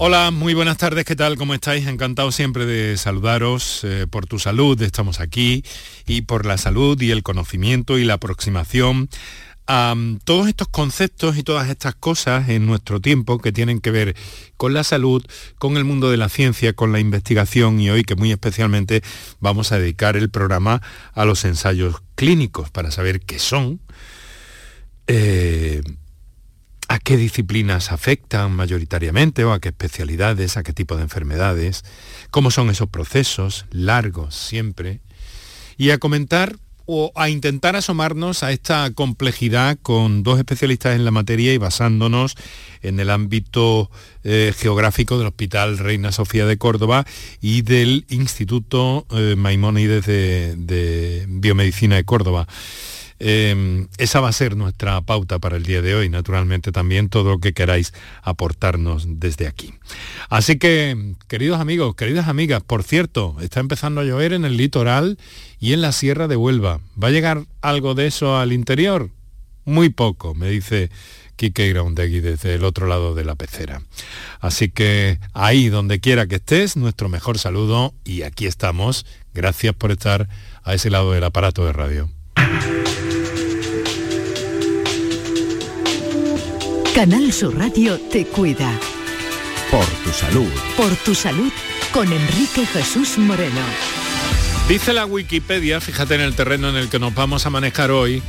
Hola, muy buenas tardes, ¿qué tal? ¿Cómo estáis? Encantado siempre de saludaros eh, por tu salud, estamos aquí, y por la salud y el conocimiento y la aproximación a todos estos conceptos y todas estas cosas en nuestro tiempo que tienen que ver con la salud, con el mundo de la ciencia, con la investigación y hoy que muy especialmente vamos a dedicar el programa a los ensayos clínicos para saber qué son. Eh, a qué disciplinas afectan mayoritariamente o a qué especialidades, a qué tipo de enfermedades, cómo son esos procesos largos siempre, y a comentar o a intentar asomarnos a esta complejidad con dos especialistas en la materia y basándonos en el ámbito eh, geográfico del Hospital Reina Sofía de Córdoba y del Instituto eh, Maimónides de Biomedicina de Córdoba. Em, esa va a ser nuestra pauta para el día de hoy, naturalmente también todo lo que queráis aportarnos desde aquí. Así que, queridos amigos, queridas amigas, por cierto, está empezando a llover en el litoral y en la sierra de Huelva. ¿Va a llegar algo de eso al interior? Muy poco, me dice Kike Groundegui desde el otro lado de la pecera. Así que ahí donde quiera que estés, nuestro mejor saludo y aquí estamos. Gracias por estar a ese lado del aparato de radio. Canal Sur Radio te cuida. Por tu salud. Por tu salud con Enrique Jesús Moreno. Dice la Wikipedia, fíjate en el terreno en el que nos vamos a manejar hoy,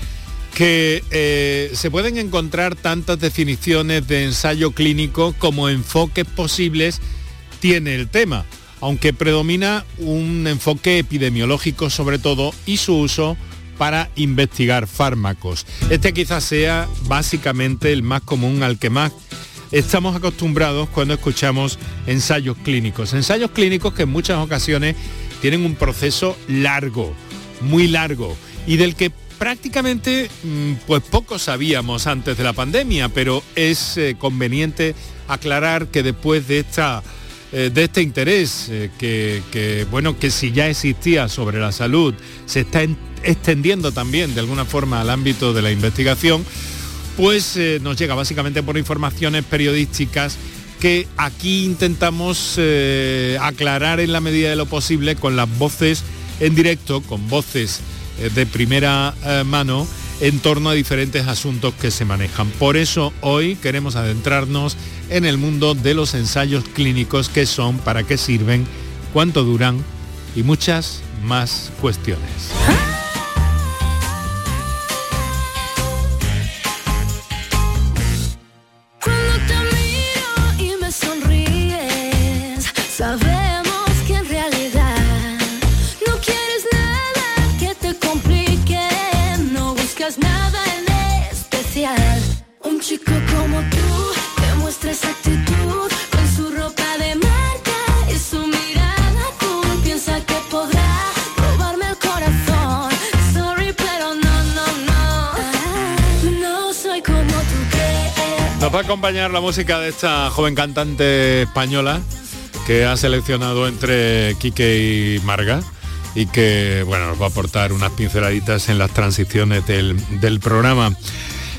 que eh, se pueden encontrar tantas definiciones de ensayo clínico como enfoques posibles tiene el tema, aunque predomina un enfoque epidemiológico sobre todo y su uso para investigar fármacos. Este quizás sea básicamente el más común al que más estamos acostumbrados cuando escuchamos ensayos clínicos. Ensayos clínicos que en muchas ocasiones tienen un proceso largo, muy largo, y del que prácticamente mm, pues poco sabíamos antes de la pandemia, pero es eh, conveniente aclarar que después de esta eh, de este interés eh, que, bueno que si ya existía sobre la salud se está extendiendo también de alguna forma al ámbito de la investigación, pues eh, nos llega básicamente por informaciones periodísticas que aquí intentamos aclarar en la medida de lo posible con las voces en directo, con voces de primera mano en torno a diferentes asuntos que se manejan. Por eso hoy queremos adentrarnos en el mundo de los ensayos clínicos, qué son, para qué sirven, cuánto duran y muchas más cuestiones. Va a acompañar la música de esta joven cantante española que ha seleccionado entre Quique y Marga y que bueno, nos va a aportar unas pinceladitas en las transiciones del, programa.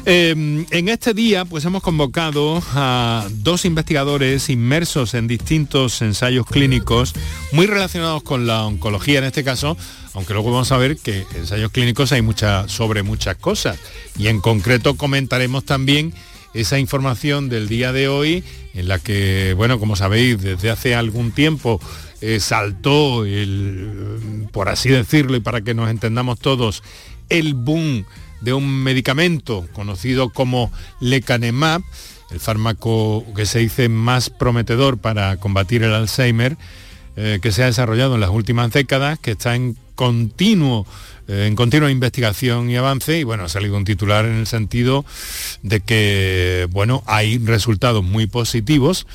Eh, en este día pues hemos convocado a dos investigadores inmersos en distintos ensayos clínicos muy relacionados con la oncología en este caso, aunque luego vamos a ver que ensayos clínicos hay mucha, sobre muchas cosas y en concreto comentaremos también esa información del día de hoy, en la que, bueno, como sabéis, desde hace algún tiempo eh, saltó el, por así decirlo, y para que nos entendamos todos, el boom de un medicamento conocido como lecanemab, el fármaco que se dice más prometedor para combatir el Alzheimer, eh, que se ha desarrollado en las últimas décadas, que está en continuo en continua investigación y avance y bueno, ha salido un titular en el sentido de que bueno, hay resultados muy positivos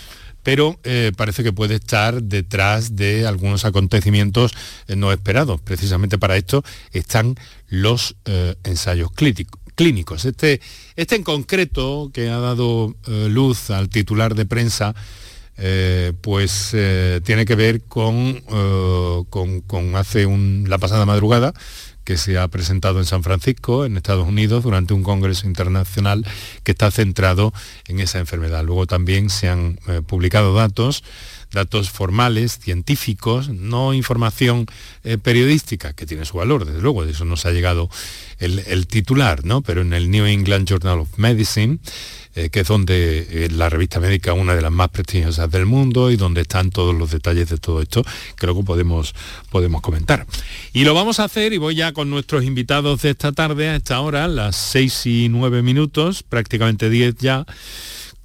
pero eh, parece que puede estar detrás de algunos acontecimientos eh, no esperados. Precisamente para esto están los ensayos clínicos. Este, este en concreto, que ha dado luz al titular de prensa, pues tiene que ver con, con, hace la pasada madrugada, que se ha presentado en San Francisco, en Estados Unidos, durante un congreso internacional que está centrado en esa enfermedad. Luego también se han eh, publicado datos datos formales, científicos, no información eh, periodística, que tiene su valor, desde luego, de eso nos ha llegado el, titular, ¿no? Pero en el New England Journal of Medicine, eh, que es donde eh, la revista médica, una de las más prestigiosas del mundo y donde están todos los detalles de todo esto, creo que podemos, podemos comentar. Y lo vamos a hacer, y voy ya con nuestros invitados de esta tarde, a esta hora, las seis y nueve minutos, prácticamente diez ya,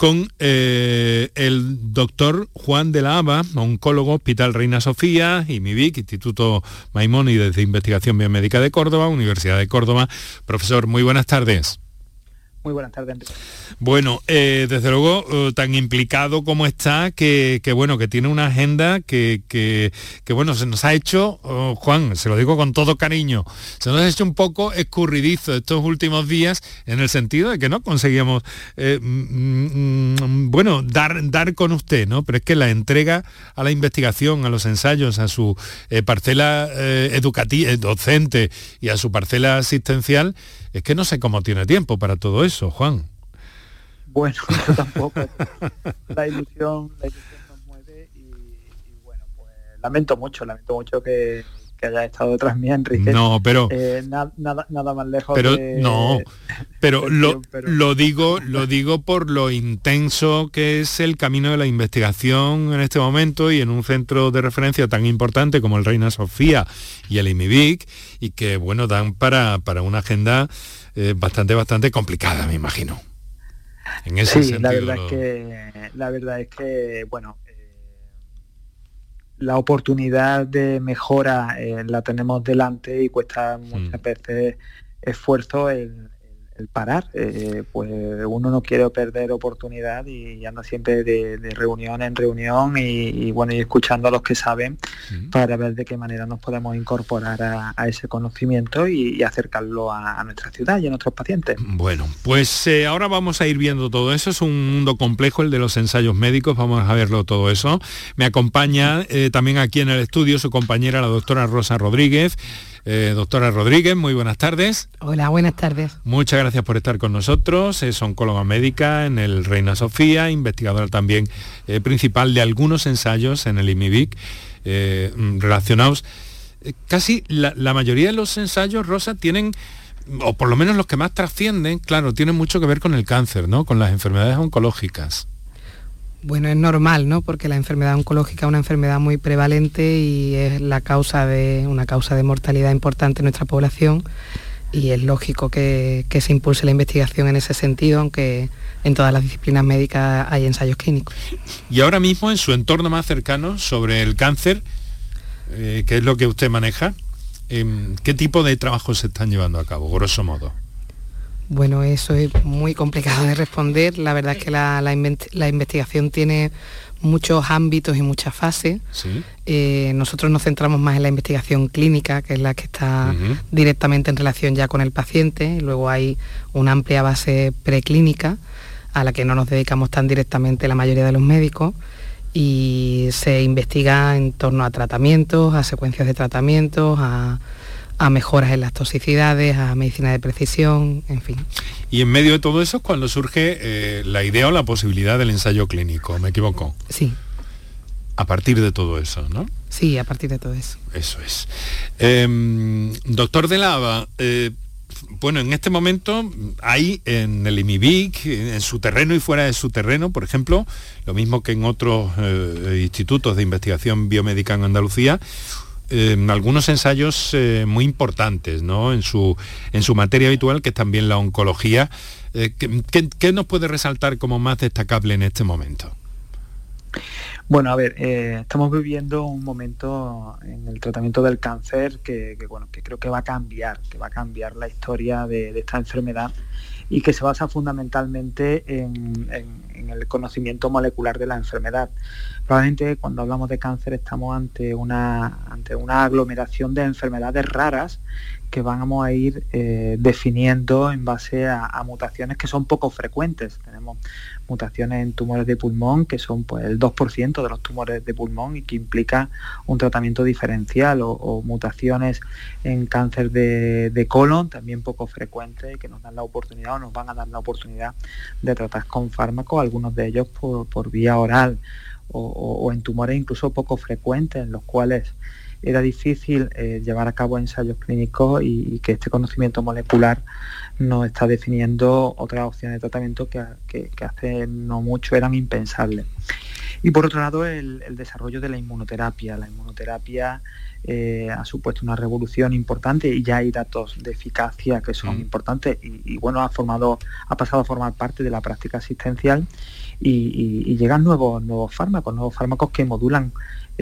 con eh, el doctor Juan de la Aba, oncólogo, Hospital Reina Sofía, y MIVIC, Instituto Maimónides de Investigación Biomédica de Córdoba, Universidad de Córdoba. Profesor, muy buenas tardes. Muy buenas tardes, Bueno, eh, desde luego, eh, tan implicado como está, que, bueno, que tiene una agenda que, que, bueno, se nos ha hecho, oh, Juan, se lo digo con todo cariño, se nos ha hecho un poco escurridizo estos últimos días en el sentido de que no conseguíamos, eh, mm, mm, bueno, dar, dar con usted, ¿no? Pero es que la entrega a la investigación, a los ensayos, a su parcela educativa, docente y a su parcela asistencial, es que no sé cómo tiene tiempo para todo eso, Juan. Bueno, yo tampoco. la ilusión, la ilusión nos mueve y, bueno, pues lamento mucho, lamento mucho que, haya estado detrás mía, Enrique. No, pero eh, nada, nada más lejos. Pero no, pero lo, lo digo, lo digo por lo intenso que es el camino de la investigación en este momento y en un centro de referencia tan importante como el Reina Sofía y el IMIBIC y que bueno dan para, para una agenda eh, bastante, bastante complicada, me imagino. En ese sí, la verdad es que la verdad es que bueno eh, la oportunidad de mejora eh, la tenemos delante y cuesta muchas mm. veces esfuerzo el, parar, eh, pues uno no quiere perder oportunidad y, anda siempre de, reunión en reunión y, bueno, y escuchando a los que saben para ver de qué manera nos podemos incorporar a, ese conocimiento y, acercarlo a, nuestra ciudad y a nuestros pacientes. Bueno, pues eh, ahora vamos a ir viendo todo eso, es un mundo complejo el de los ensayos médicos, vamos a verlo todo eso. Me acompaña eh, también aquí en el estudio su compañera, la doctora Rosa Rodríguez. Eh, doctora Rodríguez, muy buenas tardes. Hola, buenas tardes. Muchas gracias por estar con nosotros. Es oncóloga médica en el Reina Sofía, investigadora también eh, principal de algunos ensayos en el IMIBIC eh, relacionados. casi la, la mayoría de los ensayos, Rosa, tienen o por lo menos los que más trascienden, claro, tienen mucho que ver con el cáncer, ¿no? Con las enfermedades oncológicas. Bueno, es normal, ¿no? Porque la enfermedad oncológica es una enfermedad muy prevalente y es la causa de una causa de mortalidad importante en nuestra población y es lógico que, se impulse la investigación en ese sentido, aunque en todas las disciplinas médicas hay ensayos clínicos. Y ahora mismo en su entorno más cercano sobre el cáncer, eh, ¿qué es lo que usted maneja? Em, ¿Qué tipo de trabajos se están llevando a cabo, grosso modo? Bueno, eso es muy complicado de responder. La verdad es que la, investigación tiene muchos ámbitos y muchas fases. Eh, nosotros nos centramos más en la investigación clínica, que es la que está directamente en relación ya con el paciente. luego hay una amplia base preclínica a la que no nos dedicamos tan directamente la mayoría de los médicos y se investiga en torno a tratamientos, a secuencias de tratamientos, a a mejoras en las toxicidades, a medicina de precisión, en fin. Y en medio de todo eso es cuando surge eh, la idea o la posibilidad del ensayo clínico, ¿me equivoco? Sí. A partir de todo eso, ¿no? Sí, a partir de todo eso. Eso es. Em, doctor de Lava, eh, bueno, en este momento hay en el IMIBIC, en su terreno y fuera de su terreno, por ejemplo, lo mismo que en otros eh, institutos de investigación biomédica en Andalucía, algunos ensayos eh, muy importantes ¿no? en, su, en su materia habitual, que es también la oncología. Eh, ¿qué, nos puede resaltar como más destacable en este momento? Bueno, a ver, eh, estamos viviendo un momento en el tratamiento del cáncer que, bueno, que creo que va a cambiar, que va a cambiar la historia de, esta enfermedad y que se basa fundamentalmente en, el conocimiento molecular de la enfermedad. Probablemente cuando hablamos de cáncer estamos ante una, ante una aglomeración de enfermedades raras que vamos a ir eh, definiendo en base a, mutaciones que son poco frecuentes. Tenemos mutaciones en tumores de pulmón que son pues, el 2% de los tumores de pulmón y que implica un tratamiento diferencial o, mutaciones en cáncer de, colon también poco frecuentes que nos dan la oportunidad o nos van a dar la oportunidad de tratar con fármacos, algunos de ellos por, vía oral o, en tumores incluso poco frecuentes en los cuales era difícil eh, llevar a cabo ensayos clínicos y, que este conocimiento molecular nos está definiendo otras opciones de tratamiento que, hace no mucho eran impensables. Y por otro lado, el, desarrollo de la inmunoterapia. La inmunoterapia eh, ha supuesto una revolución importante y ya hay datos de eficacia que son mm. importantes y, bueno, ha, formado, ha pasado a formar parte de la práctica asistencial y, llegan nuevos, nuevos fármacos, nuevos fármacos que modulan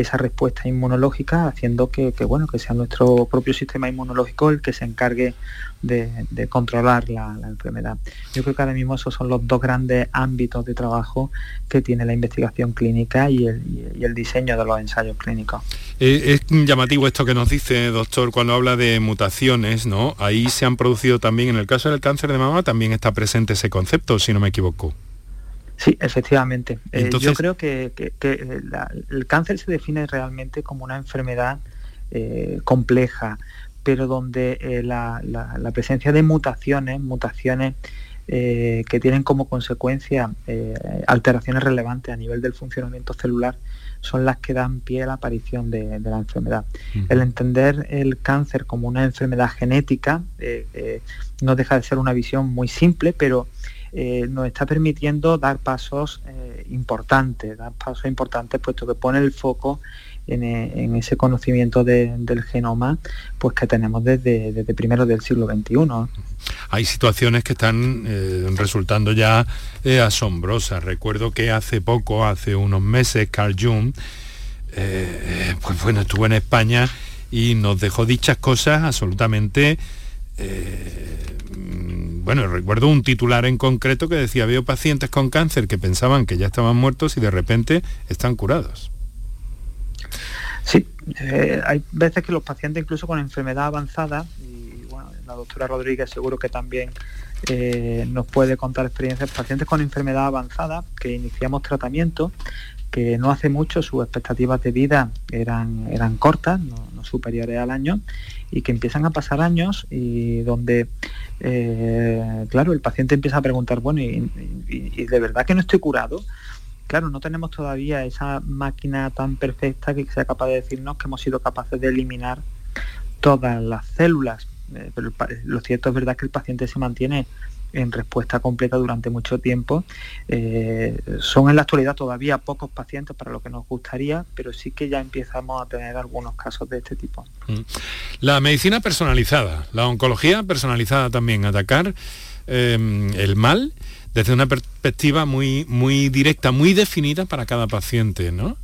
esa respuesta inmunológica, haciendo que, bueno, que sea nuestro propio sistema inmunológico el que se encargue de, controlar la, enfermedad. Yo creo que ahora mismo esos son los dos grandes ámbitos de trabajo que tiene la investigación clínica y el, diseño de los ensayos clínicos. Eh, es llamativo esto que nos dice, doctor, cuando habla de mutaciones, ¿no? Ahí se han producido también, en el caso del cáncer de mama, también está presente ese concepto, si no me equivoco. Sí, efectivamente. Eh, yo creo que, eh, el cáncer se define realmente como una enfermedad eh, compleja, pero donde la, presencia de mutaciones, mutaciones que tienen como consecuencia alteraciones relevantes a nivel del funcionamiento celular, son las que dan pie a la aparición de, la enfermedad. El entender el cáncer como una enfermedad genética no deja de ser una visión muy simple, pero eh, nos está permitiendo dar pasos eh, importantes, dar pasos importantes puesto que pone el foco en, eh, ese conocimiento del genoma pues que tenemos desde, desde primero del siglo XXI. Hay situaciones que están resultando ya asombrosas. Recuerdo que hace poco, hace unos meses, Carl Jung, pues bueno, estuvo en España y nos dejó dichas cosas absolutamente bueno, recuerdo un titular en concreto que decía, veo pacientes con cáncer que pensaban que ya estaban muertos y de repente están curados. Sí, eh, hay veces que los pacientes incluso con enfermedad avanzada, y bueno, la doctora Rodríguez seguro que también eh, nos puede contar experiencias, pacientes con enfermedad avanzada que iniciamos tratamiento, que no hace mucho sus expectativas de vida eran, eran cortas, no superiores al año, y que empiezan a pasar años y donde, eh, claro, el paciente empieza a preguntar, bueno, y, de verdad que no estoy curado? Claro, no tenemos todavía esa máquina tan perfecta que sea capaz de decirnos que hemos sido capaces de eliminar todas las células. Eh, pero lo cierto es verdad que el paciente se mantiene en respuesta completa durante mucho tiempo. Eh, son en la actualidad todavía pocos pacientes para lo que nos gustaría, pero sí que ya empezamos a tener algunos casos de este tipo. Mm. La medicina personalizada, la oncología personalizada también, atacar eh, el mal desde una perspectiva muy, muy directa, muy definida para cada paciente. ¿no?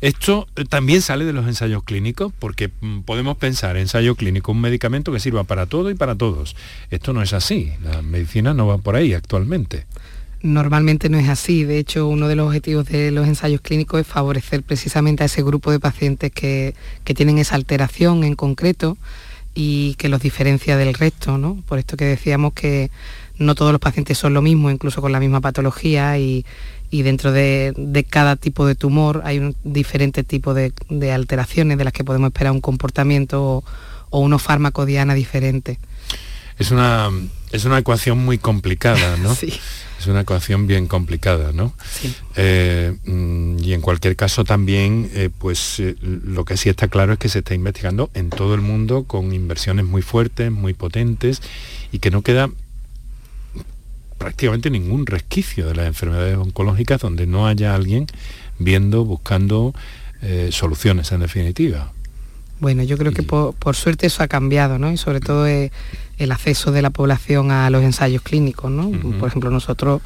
Esto eh, también sale de los ensayos clínicos, porque mm, podemos pensar ensayo clínico, un medicamento que sirva para todo y para todos. Esto no es así, la medicina no va por ahí actualmente. Normalmente no es así, de hecho uno de los objetivos de los ensayos clínicos es favorecer precisamente a ese grupo de pacientes que, que tienen esa alteración en concreto y que los diferencia del resto, ¿no? Por esto que decíamos que no todos los pacientes son lo mismo, incluso con la misma patología y, dentro de, cada tipo de tumor hay un diferente tipo de, alteraciones de las que podemos esperar un comportamiento o, unos fármacos diana diferentes. Es una, es una ecuación muy complicada, ¿no? sí. Es una ecuación bien complicada, ¿no? Sí. Eh, mm, y en cualquier caso también, eh, pues eh, lo que sí está claro es que se está investigando en todo el mundo con inversiones muy fuertes, muy potentes y que no queda prácticamente ningún resquicio de las enfermedades oncológicas donde no haya alguien viendo, buscando eh, soluciones en definitiva. Bueno, yo creo que por, suerte eso ha cambiado, ¿no? Y sobre todo eh, el acceso de la población a los ensayos clínicos, ¿no? Por ejemplo, nosotros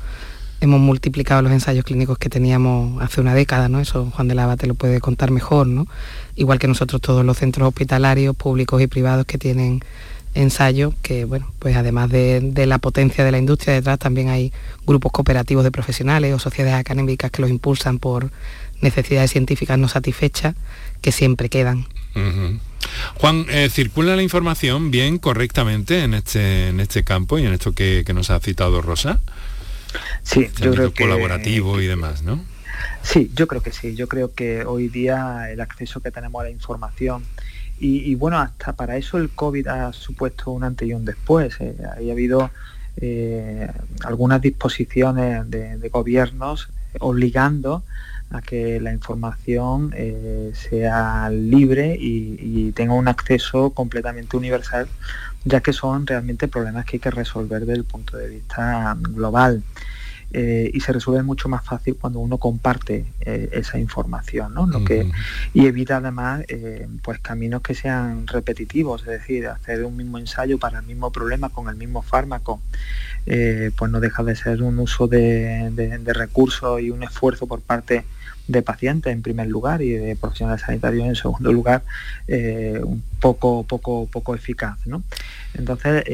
hemos multiplicado los ensayos clínicos que teníamos hace una década, ¿no? Eso Juan de Lava te lo puede contar mejor, ¿no? Igual que nosotros todos los centros hospitalarios, públicos y privados que tienen ensayo que, bueno, pues además de, la potencia de la industria detrás, también hay grupos cooperativos de profesionales o sociedades académicas que los impulsan por necesidades científicas no satisfechas que siempre quedan. Juan, eh, ¿circula la información bien, correctamente en este, en este campo y en esto que, nos ha citado Rosa? Sí, yo creo que... colaborativo y demás, ¿no? Sí, yo creo que sí. Yo creo que hoy día el acceso que tenemos a la información y, bueno, hasta para eso el COVID ha supuesto un antes y un después. Eh, ha habido eh, algunas disposiciones de, gobiernos obligando a que la información eh, sea libre y, tenga un acceso completamente universal, ya que son realmente problemas que hay que resolver desde el punto de vista global. Eh, y se resuelve mucho más fácil cuando uno comparte eh, esa información, ¿no? Lo que, y evita además eh, pues caminos que sean repetitivos, es decir, hacer un mismo ensayo para el mismo problema con el mismo fármaco, pues no deja de ser un uso de, de recursos y un esfuerzo por parte de pacientes en primer lugar y de profesionales sanitarios en segundo lugar un poco poco poco eficaz ¿no? entonces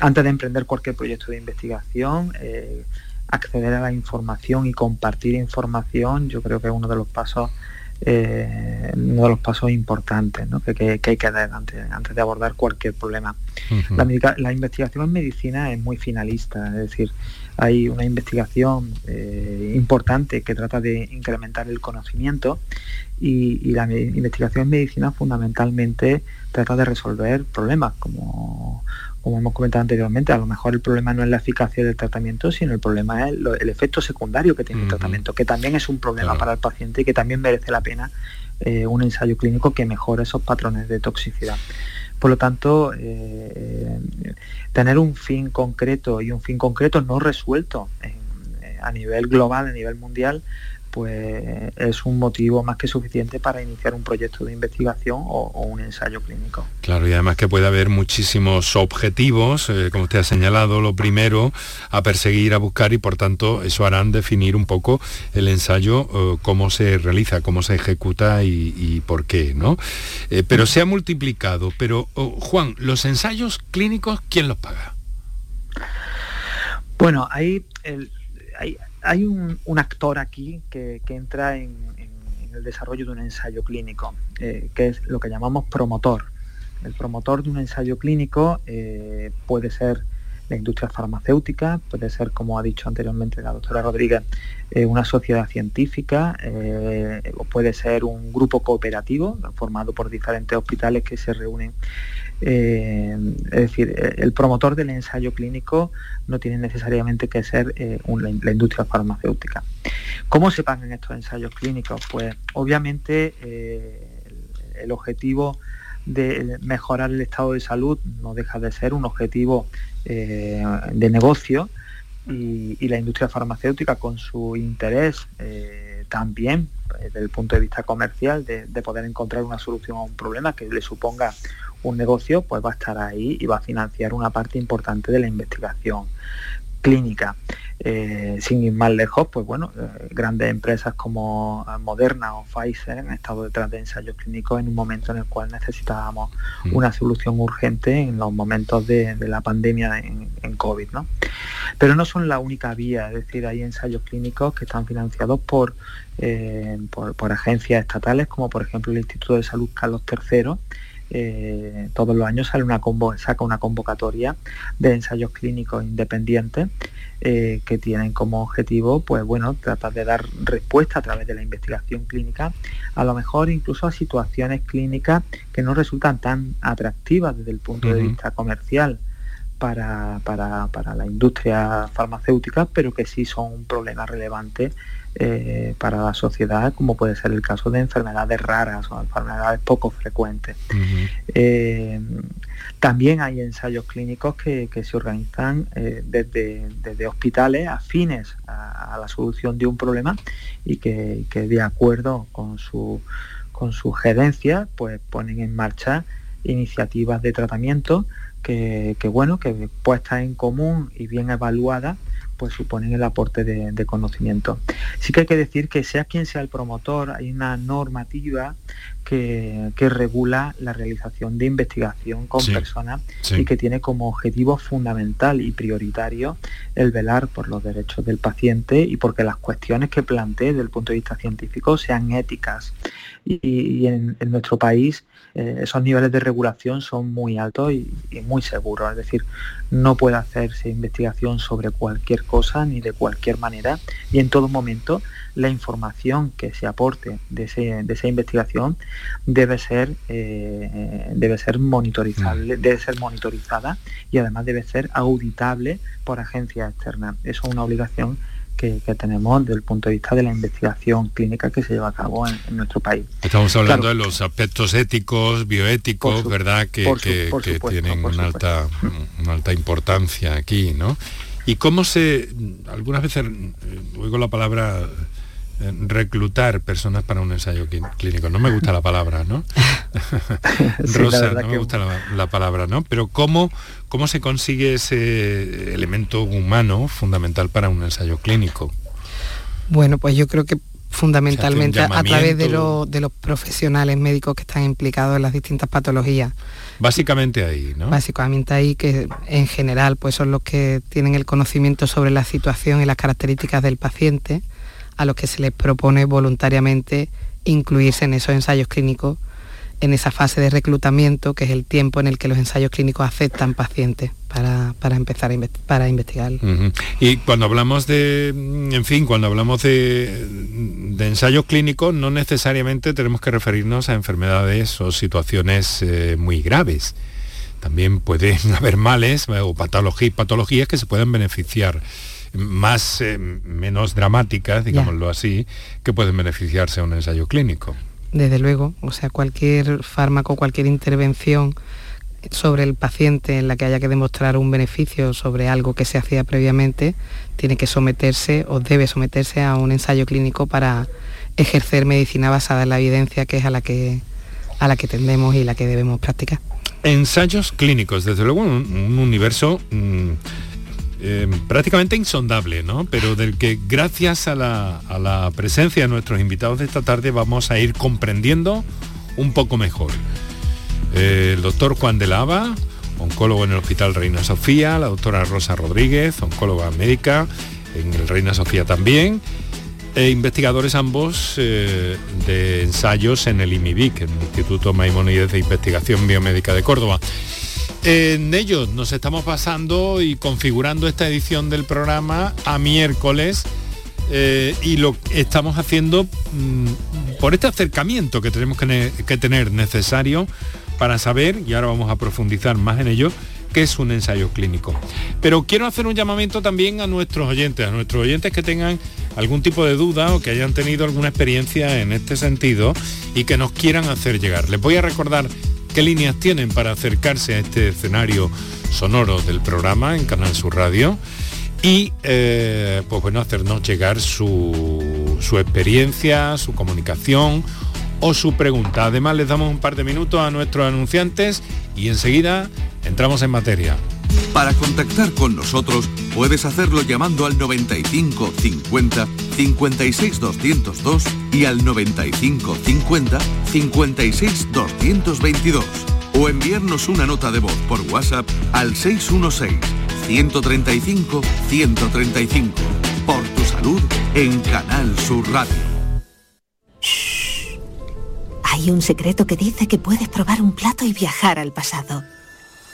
antes de emprender cualquier proyecto de investigación acceder a la información y compartir información, yo creo que es uno de los pasos eh, uno de los pasos importantes que, hay que dar antes, antes de abordar cualquier problema. la, investigación en medicina es muy finalista, es decir, hay una investigación eh, importante que trata de incrementar el conocimiento y, la investigación en medicina fundamentalmente trata de resolver problemas como como hemos comentado anteriormente, a lo mejor el problema no es la eficacia del tratamiento, sino el problema es el efecto secundario que tiene el tratamiento, que también es un problema para el paciente y que también merece la pena eh, un ensayo clínico que mejore esos patrones de toxicidad. Por lo tanto, eh, tener un fin concreto y un fin concreto no resuelto eh, a nivel global, a nivel mundial, pues es un motivo más que suficiente para iniciar un proyecto de investigación o, un ensayo clínico. Claro, y además que puede haber muchísimos objetivos, eh, como usted ha señalado, lo primero a perseguir, a buscar y por tanto eso harán definir un poco el ensayo, eh, cómo se realiza, cómo se ejecuta y, por qué, ¿no? Eh, pero se ha multiplicado, pero oh, Juan, ¿los ensayos clínicos quién los paga? Bueno, ahí hay, hay un, actor aquí que, entra en, el desarrollo de un ensayo clínico, eh, que es lo que llamamos promotor. El promotor de un ensayo clínico eh, puede ser la industria farmacéutica, puede ser, como ha dicho anteriormente la doctora Rodríguez, eh, una sociedad científica, o puede ser un grupo cooperativo formado por diferentes hospitales que se reúnen eh, es decir, el promotor del ensayo clínico no tiene necesariamente que ser eh, la, industria farmacéutica. ¿Cómo se pagan estos ensayos clínicos? Pues obviamente eh, el, objetivo de mejorar el estado de salud no deja de ser un objetivo de negocio y, la industria farmacéutica con su interés también desde el punto de vista comercial de, poder encontrar una solución a un problema que le suponga un negocio pues va a estar ahí y va a financiar una parte importante de la investigación clínica. Eh, sin ir más lejos, pues bueno, eh, grandes empresas como Moderna o Pfizer han estado detrás de ensayos clínicos en un momento en el cual necesitábamos mm. una solución urgente en los momentos de, la pandemia en, COVID. ¿no? Pero no son la única vía, es decir, hay ensayos clínicos que están financiados por, eh, por, por agencias estatales, como por ejemplo el Instituto de Salud Carlos III, eh, todos los años sale una saca una convocatoria de ensayos clínicos independientes eh, que tienen como objetivo, pues bueno, tratar de dar respuesta a través de la investigación clínica, a lo mejor incluso a situaciones clínicas que no resultan tan atractivas desde el punto de vista comercial. Para, para, para, la industria farmacéutica, pero que sí son un problema relevante eh, para la sociedad, como puede ser el caso de enfermedades raras o enfermedades poco frecuentes. Eh, también hay ensayos clínicos que, se organizan eh, desde, hospitales afines a, a, la solución de un problema y que, de acuerdo con su, con pues ponen en marcha iniciativas de tratamiento que, que bueno, que puestas en común y bien evaluadas pues suponen el aporte de, conocimiento. Sí que hay que decir que sea quien sea el promotor, hay una normativa que, regula la realización de investigación con personas y que tiene como objetivo fundamental y prioritario el velar por los derechos del paciente y porque las cuestiones que plantee desde el punto de vista científico sean éticas. Y, en, nuestro país eh, esos niveles de regulación son muy altos y, muy seguros. Es decir, no puede hacerse investigación sobre cualquier cosa ni de cualquier manera y en todo momento la información que se aporte de, esa investigación debe ser, eh, debe ser monitorizable, mm. debe ser monitorizada y además debe ser auditable por agencias externas. Eso es una obligación que, tenemos desde el punto de vista de la investigación clínica que se lleva a cabo en, nuestro país. Estamos hablando de los aspectos éticos, bioéticos, ¿verdad? Que, tienen una alta, una alta importancia aquí, ¿no? ¿Y cómo se, algunas veces eh, oigo la palabra reclutar personas para un ensayo clínico. No me gusta la palabra, ¿no? Rosa, no me gusta la, palabra, ¿no? Pero ¿cómo, ¿cómo se consigue ese elemento humano fundamental para un ensayo clínico? Bueno, pues yo creo que fundamentalmente a través de, de, los profesionales médicos que están implicados en las distintas patologías. Básicamente ahí, ¿no? Básicamente ahí que en general pues son los que tienen el conocimiento sobre la situación y las características del paciente a los que se les propone voluntariamente incluirse en esos ensayos clínicos en esa fase de reclutamiento, que es el tiempo en el que los ensayos clínicos aceptan pacientes para, empezar a para investigar. Y cuando hablamos de, en fin, cuando hablamos de, de, ensayos clínicos, no necesariamente tenemos que referirnos a enfermedades o situaciones eh, muy graves. También pueden haber males o patologías, patologías que se pueden beneficiar más eh, menos dramáticas, digámoslo así, que pueden beneficiarse a un ensayo clínico. Desde luego, o sea, cualquier fármaco, cualquier intervención sobre el paciente en la que haya que demostrar un beneficio sobre algo que se hacía previamente, tiene que someterse o debe someterse a un ensayo clínico para ejercer medicina basada en la evidencia que es a la que, a la que tendemos y la que debemos practicar. Ensayos clínicos, desde luego un, universo mm, eh, prácticamente insondable, ¿no? Pero del que gracias a la, presencia de nuestros invitados de esta tarde vamos a ir comprendiendo un poco mejor. Eh, el doctor Juan de Lava, oncólogo en el Hospital Reina Sofía, la doctora Rosa Rodríguez, oncóloga médica en el Reina Sofía también, e investigadores ambos eh, de ensayos en el IMIBIC, el Instituto Maimonides de Investigación Biomédica de Córdoba. En ellos nos estamos pasando y configurando esta edición del programa a miércoles eh, y lo estamos haciendo mm, por este acercamiento que tenemos que, tener necesario para saber, y ahora vamos a profundizar más en ello, qué es un ensayo clínico. Pero quiero hacer un llamamiento también a nuestros oyentes, a nuestros oyentes que tengan algún tipo de duda o que hayan tenido alguna experiencia en este sentido y que nos quieran hacer llegar. Les voy a recordar qué líneas tienen para acercarse a este escenario sonoro del programa en Canal Sur Radio y eh, pues bueno, hacernos llegar su, su experiencia, su comunicación o su pregunta. Además les damos un par de minutos a nuestros anunciantes y enseguida entramos en materia. Para contactar con nosotros puedes hacerlo llamando al 95 50 56 202 y al 95 50 56 222 o enviarnos una nota de voz por WhatsApp al 616 135 135 por tu salud en Canal Sur Radio. Hay un secreto que dice que puedes probar un plato y viajar al pasado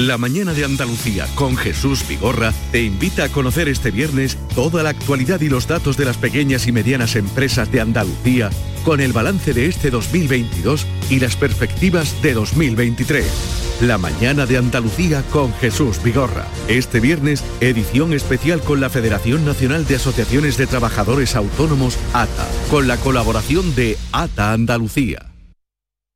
La mañana de Andalucía con Jesús Vigorra te invita a conocer este viernes toda la actualidad y los datos de las pequeñas y medianas empresas de Andalucía con el balance de este 2022 y las perspectivas de 2023. La mañana de Andalucía con Jesús Vigorra. Este viernes, edición especial con la Federación Nacional de Asociaciones de Trabajadores Autónomos, ATA, con la colaboración de ATA Andalucía.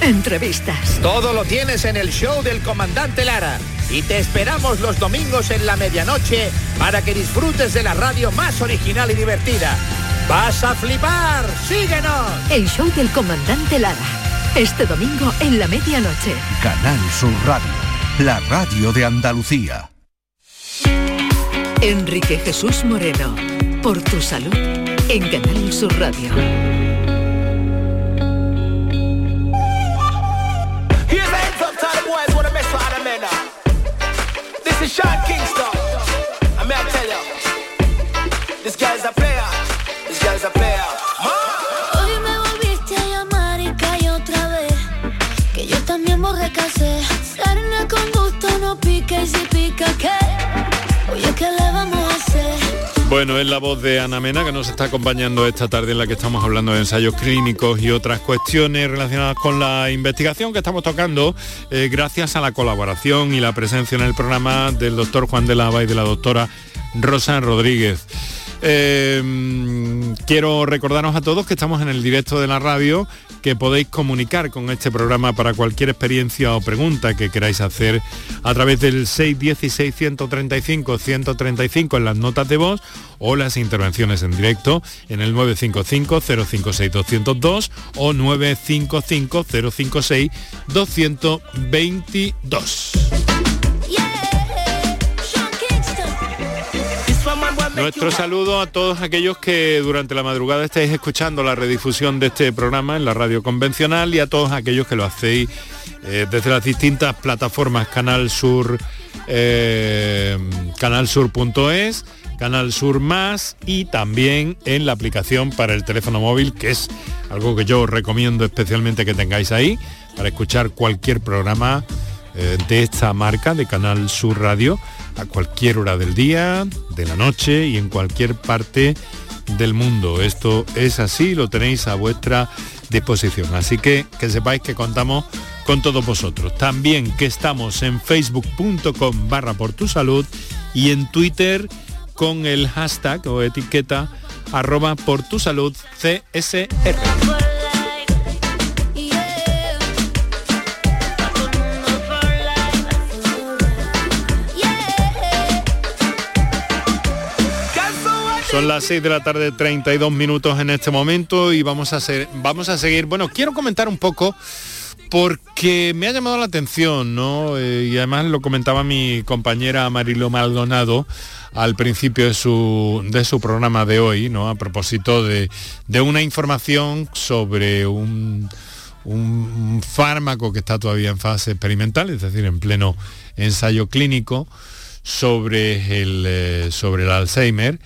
Entrevistas. Todo lo tienes en el show del comandante Lara. Y te esperamos los domingos en la medianoche para que disfrutes de la radio más original y divertida. ¡Vas a flipar! ¡Síguenos! El show del comandante Lara. Este domingo en la medianoche. Canal Sur Radio. La radio de Andalucía. Enrique Jesús Moreno. Por tu salud. En Canal Sur Radio. Sean Kingston. I may I tell you, this guy's a player. Bueno, es la voz de Ana Mena que nos está acompañando esta tarde en la que estamos hablando de ensayos clínicos y otras cuestiones relacionadas con la investigación que estamos tocando eh, gracias a la colaboración y la presencia en el programa del doctor Juan de Lava y de la doctora Rosa Rodríguez. Eh, quiero recordaros a todos que estamos en el directo de la radio, que podéis comunicar con este programa para cualquier experiencia o pregunta que queráis hacer a través del 616-135-135 en las notas de voz o las intervenciones en directo en el 955-056-202 o 955-056-222. Nuestro saludo a todos aquellos que durante la madrugada estáis escuchando la redifusión de este programa en la radio convencional y a todos aquellos que lo hacéis eh, desde las distintas plataformas Canal Sur, eh, canalsur.es, Canal Sur Más y también en la aplicación para el teléfono móvil, que es algo que yo recomiendo especialmente que tengáis ahí para escuchar cualquier programa eh, de esta marca de Canal Sur Radio a cualquier hora del día, de la noche y en cualquier parte del mundo. Esto es así, lo tenéis a vuestra disposición. Así que que sepáis que contamos con todos vosotros. También que estamos en facebook.com barra por tu salud y en Twitter con el hashtag o etiqueta arroba por tu salud CSR. Son las 6 de la tarde, 32 minutos en este momento y vamos a, ser, vamos a seguir. Bueno, quiero comentar un poco porque me ha llamado la atención, ¿no? Eh, y además lo comentaba mi compañera Marilo Maldonado al principio de su, de su programa de hoy, ¿no? A propósito de, una información sobre un, un, fármaco que está todavía en fase experimental, es decir, en pleno ensayo clínico, sobre el, eh, sobre el Alzheimer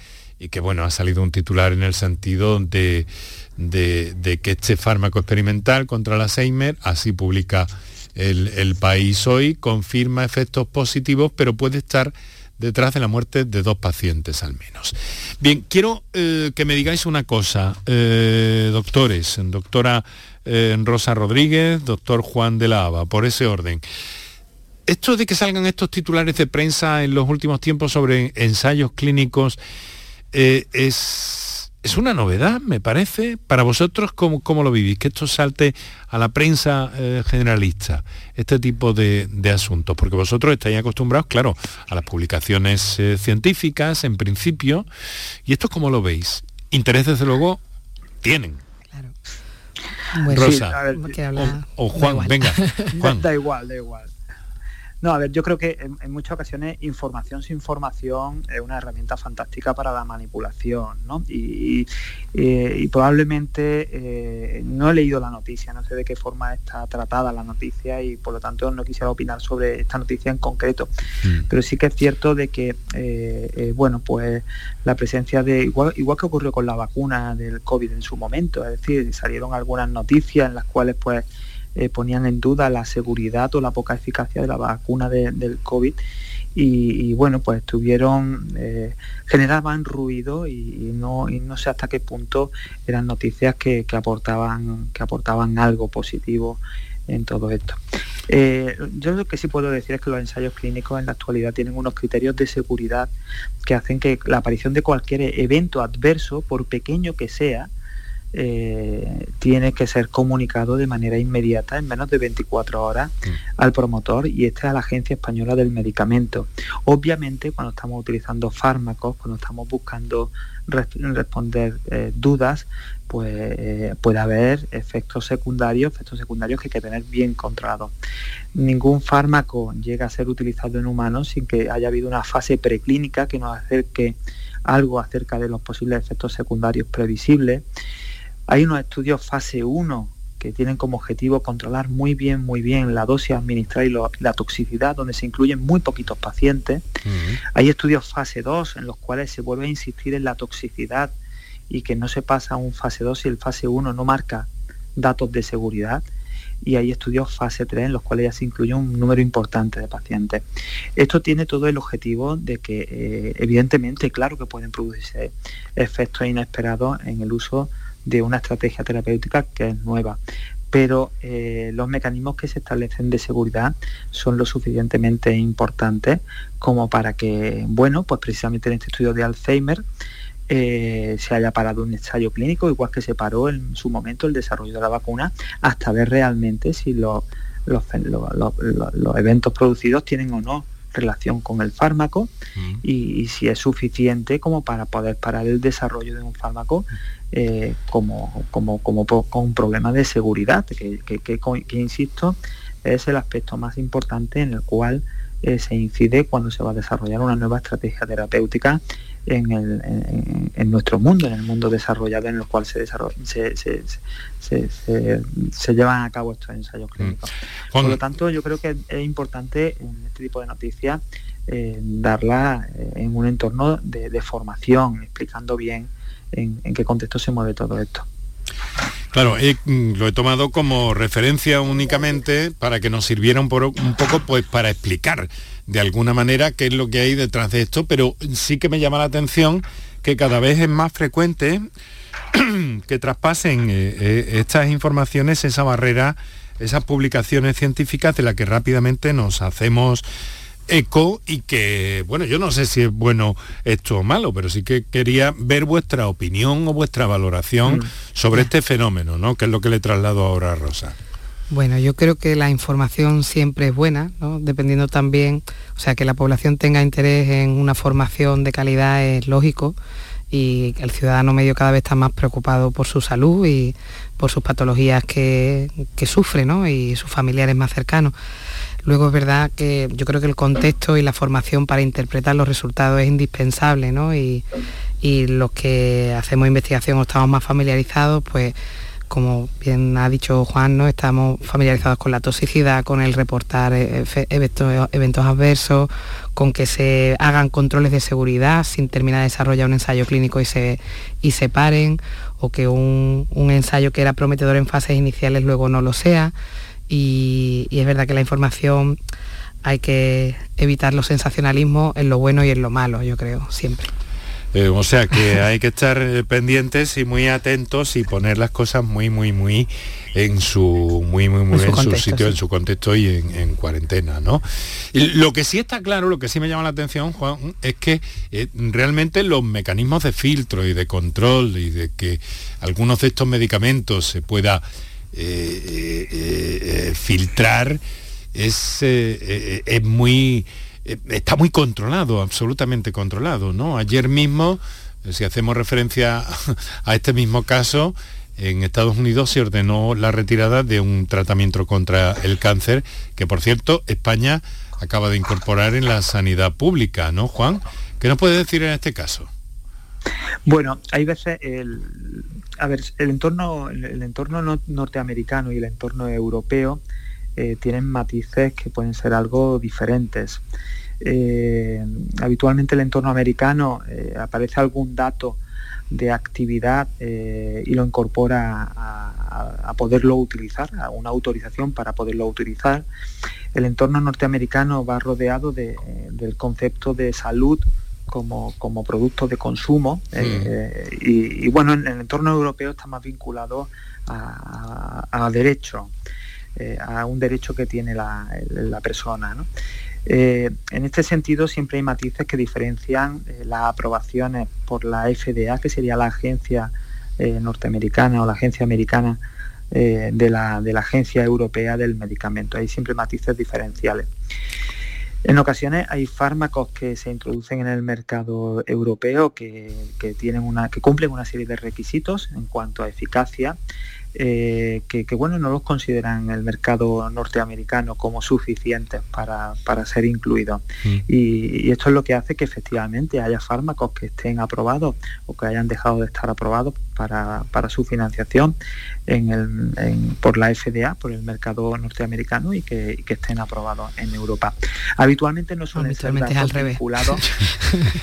y que bueno, ha salido un titular en el sentido de, de, que este fármaco experimental contra el Alzheimer, así publica el, país hoy, confirma efectos positivos, pero puede estar detrás de la muerte de dos pacientes al menos. Bien, quiero eh, que me digáis una cosa, eh, doctores, doctora eh, Rosa Rodríguez, doctor Juan de la Haba, por ese orden. Esto de que salgan estos titulares de prensa en los últimos tiempos sobre ensayos clínicos eh, es, es, una novedad, me parece. Para vosotros, ¿cómo, cómo lo vivís? Que esto salte a la prensa eh, generalista, este tipo de, asuntos, porque vosotros estáis acostumbrados, claro, a las publicaciones eh, científicas, en principio, y esto cómo lo veis. Interés, desde luego, tienen. Rosa, o, Juan, venga, Da igual, da igual. No, a ver, yo creo que en, muchas ocasiones información sin información es una herramienta fantástica para la manipulación, ¿no? Y, probablemente eh, no he leído la noticia, no sé de qué forma está tratada la noticia y por lo tanto no quisiera opinar sobre esta noticia en concreto. Mm. Pero sí que es cierto de que, eh, eh, bueno, pues la presencia de, igual, igual que ocurrió con la vacuna del COVID en su momento, es decir, salieron algunas noticias en las cuales pues eh, ponían en duda la seguridad o la poca eficacia de la vacuna del COVID y, bueno, pues estuvieron, eh, generaban ruido y, no, no sé hasta qué punto eran noticias que, aportaban, que aportaban algo positivo en todo esto. Eh, yo lo que sí puedo decir es que los ensayos clínicos en la actualidad tienen unos criterios de seguridad que hacen que la aparición de cualquier evento adverso, por pequeño que sea, eh, tiene que ser comunicado de manera inmediata, en menos de 24 horas, mm. al promotor y este a la Agencia Española del Medicamento. Obviamente, cuando estamos utilizando fármacos, cuando estamos buscando responder eh, dudas, pues eh, puede haber efectos secundarios, efectos secundarios que hay que tener bien controlados. Ningún fármaco llega a ser utilizado en humanos sin que haya habido una fase preclínica que nos acerque algo acerca de los posibles efectos secundarios previsibles hay unos estudios fase 1 que tienen como objetivo controlar muy bien, muy bien la dosis administrada y la toxicidad, donde se incluyen muy poquitos pacientes. Hay estudios fase 2 en los cuales se vuelve a insistir en la toxicidad y que no se pasa a un fase 2 si el fase 1 no marca datos de seguridad. Y hay estudios fase 3 en los cuales ya se incluye un número importante de pacientes. Esto tiene todo el objetivo de que, eh, evidentemente, claro que pueden producirse efectos inesperados en el uso de una estrategia terapéutica que es nueva. Pero eh, los mecanismos que se establecen de seguridad son lo suficientemente importantes como para que, bueno, pues precisamente en este estudio de Alzheimer eh, se haya parado un ensayo clínico, igual que se paró en su momento el desarrollo de la vacuna, hasta ver realmente si los, los, eventos producidos tienen o no relación con el fármaco mm. y, si es suficiente como para poder parar el desarrollo de un fármaco eh, como, como, como, con un problema de seguridad, que, que, insisto, es el aspecto más importante en el cual eh, se incide cuando se va a desarrollar una nueva estrategia terapéutica en, el, en, nuestro mundo, en el mundo desarrollado en el cual se, se, se, se, llevan a cabo estos ensayos mm. clínicos. Por lo tanto, yo creo que es importante en este tipo de noticias eh, darla en un entorno de, de formación, explicando bien en, qué contexto se mueve todo esto. Claro, mm, lo he tomado como referencia únicamente para que nos sirviera un, poco pues para explicar de alguna manera qué es lo que hay detrás de esto, pero sí que me llama la atención que cada vez es más frecuente que traspasen eh, eh, estas informaciones, esa barrera, esas publicaciones científicas de las que rápidamente nos hacemos eco y que, bueno, yo no sé si es bueno esto o malo, pero sí que quería ver vuestra opinión o vuestra valoración mm. sobre este fenómeno, ¿no? Que es lo que le traslado ahora a Rosa. Bueno, yo creo que la información siempre es buena, ¿no? dependiendo también, o sea, que la población tenga interés en una formación de calidad es lógico y el ciudadano medio cada vez está más preocupado por su salud y por sus patologías que, que sufre ¿no? y sus familiares más cercanos. Luego es verdad que yo creo que el contexto y la formación para interpretar los resultados es indispensable, ¿no? Y, los que hacemos investigación o estamos más familiarizados, pues como bien ha dicho Juan, ¿no? estamos familiarizados con la toxicidad, con el reportar e-, eventos, adversos, con que se hagan controles de seguridad sin terminar de desarrollar un ensayo clínico y se, y se paren, o que un ensayo que era prometedor en fases iniciales luego no lo sea y, es verdad que la información hay que evitar los sensacionalismos en lo bueno y en lo malo, yo creo, siempre. Eh, o sea que hay que estar eh, pendientes y muy atentos y poner las cosas muy, muy, muy en su muy, muy, muy en, su, sitio, en su contexto y en, cuarentena, ¿no? lo que sí está claro, lo que sí me llama la atención, Juan, es que eh, realmente los mecanismos de filtro y de control y de que algunos de estos medicamentos se pueda filtrar es, es muy está muy controlado, absolutamente controlado, ¿no? Ayer mismo, si hacemos referencia a este mismo caso, en Estados Unidos se ordenó la retirada de un tratamiento contra el cáncer, que por cierto, España acaba de incorporar en la sanidad pública, ¿no, Juan? ¿Qué nos puede decir en este caso? Bueno, hay veces el, a ver, el entorno, el entorno norteamericano y el entorno europeo eh, tienen matices que pueden ser algo diferentes. Eh, habitualmente el entorno americano eh, aparece algún dato de actividad y lo incorpora a, poderlo utilizar, a una autorización para poderlo utilizar. El entorno norteamericano va rodeado del concepto de salud como, como producto de consumo y, bueno, en el entorno europeo está más vinculado a derecho. Eh, a un derecho que tiene la, persona. Eh, en este sentido, siempre hay matices que diferencian eh, las aprobaciones por la FDA, que sería la agencia norteamericana o la agencia americana de la, de, la, Agencia Europea del Medicamento. Hay siempre matices diferenciales. En ocasiones hay fármacos que se introducen en el mercado europeo que, cumplen una serie de requisitos en cuanto a eficacia eh, que, bueno, no los consideran el mercado norteamericano como suficientes para, ser incluidos. Mm. Y, esto es lo que hace que efectivamente haya fármacos que estén aprobados o que hayan dejado de estar aprobados para, su financiación por la FDA, por el mercado norteamericano y que, estén aprobados en Europa. Habitualmente no suelen ser datos vinculados.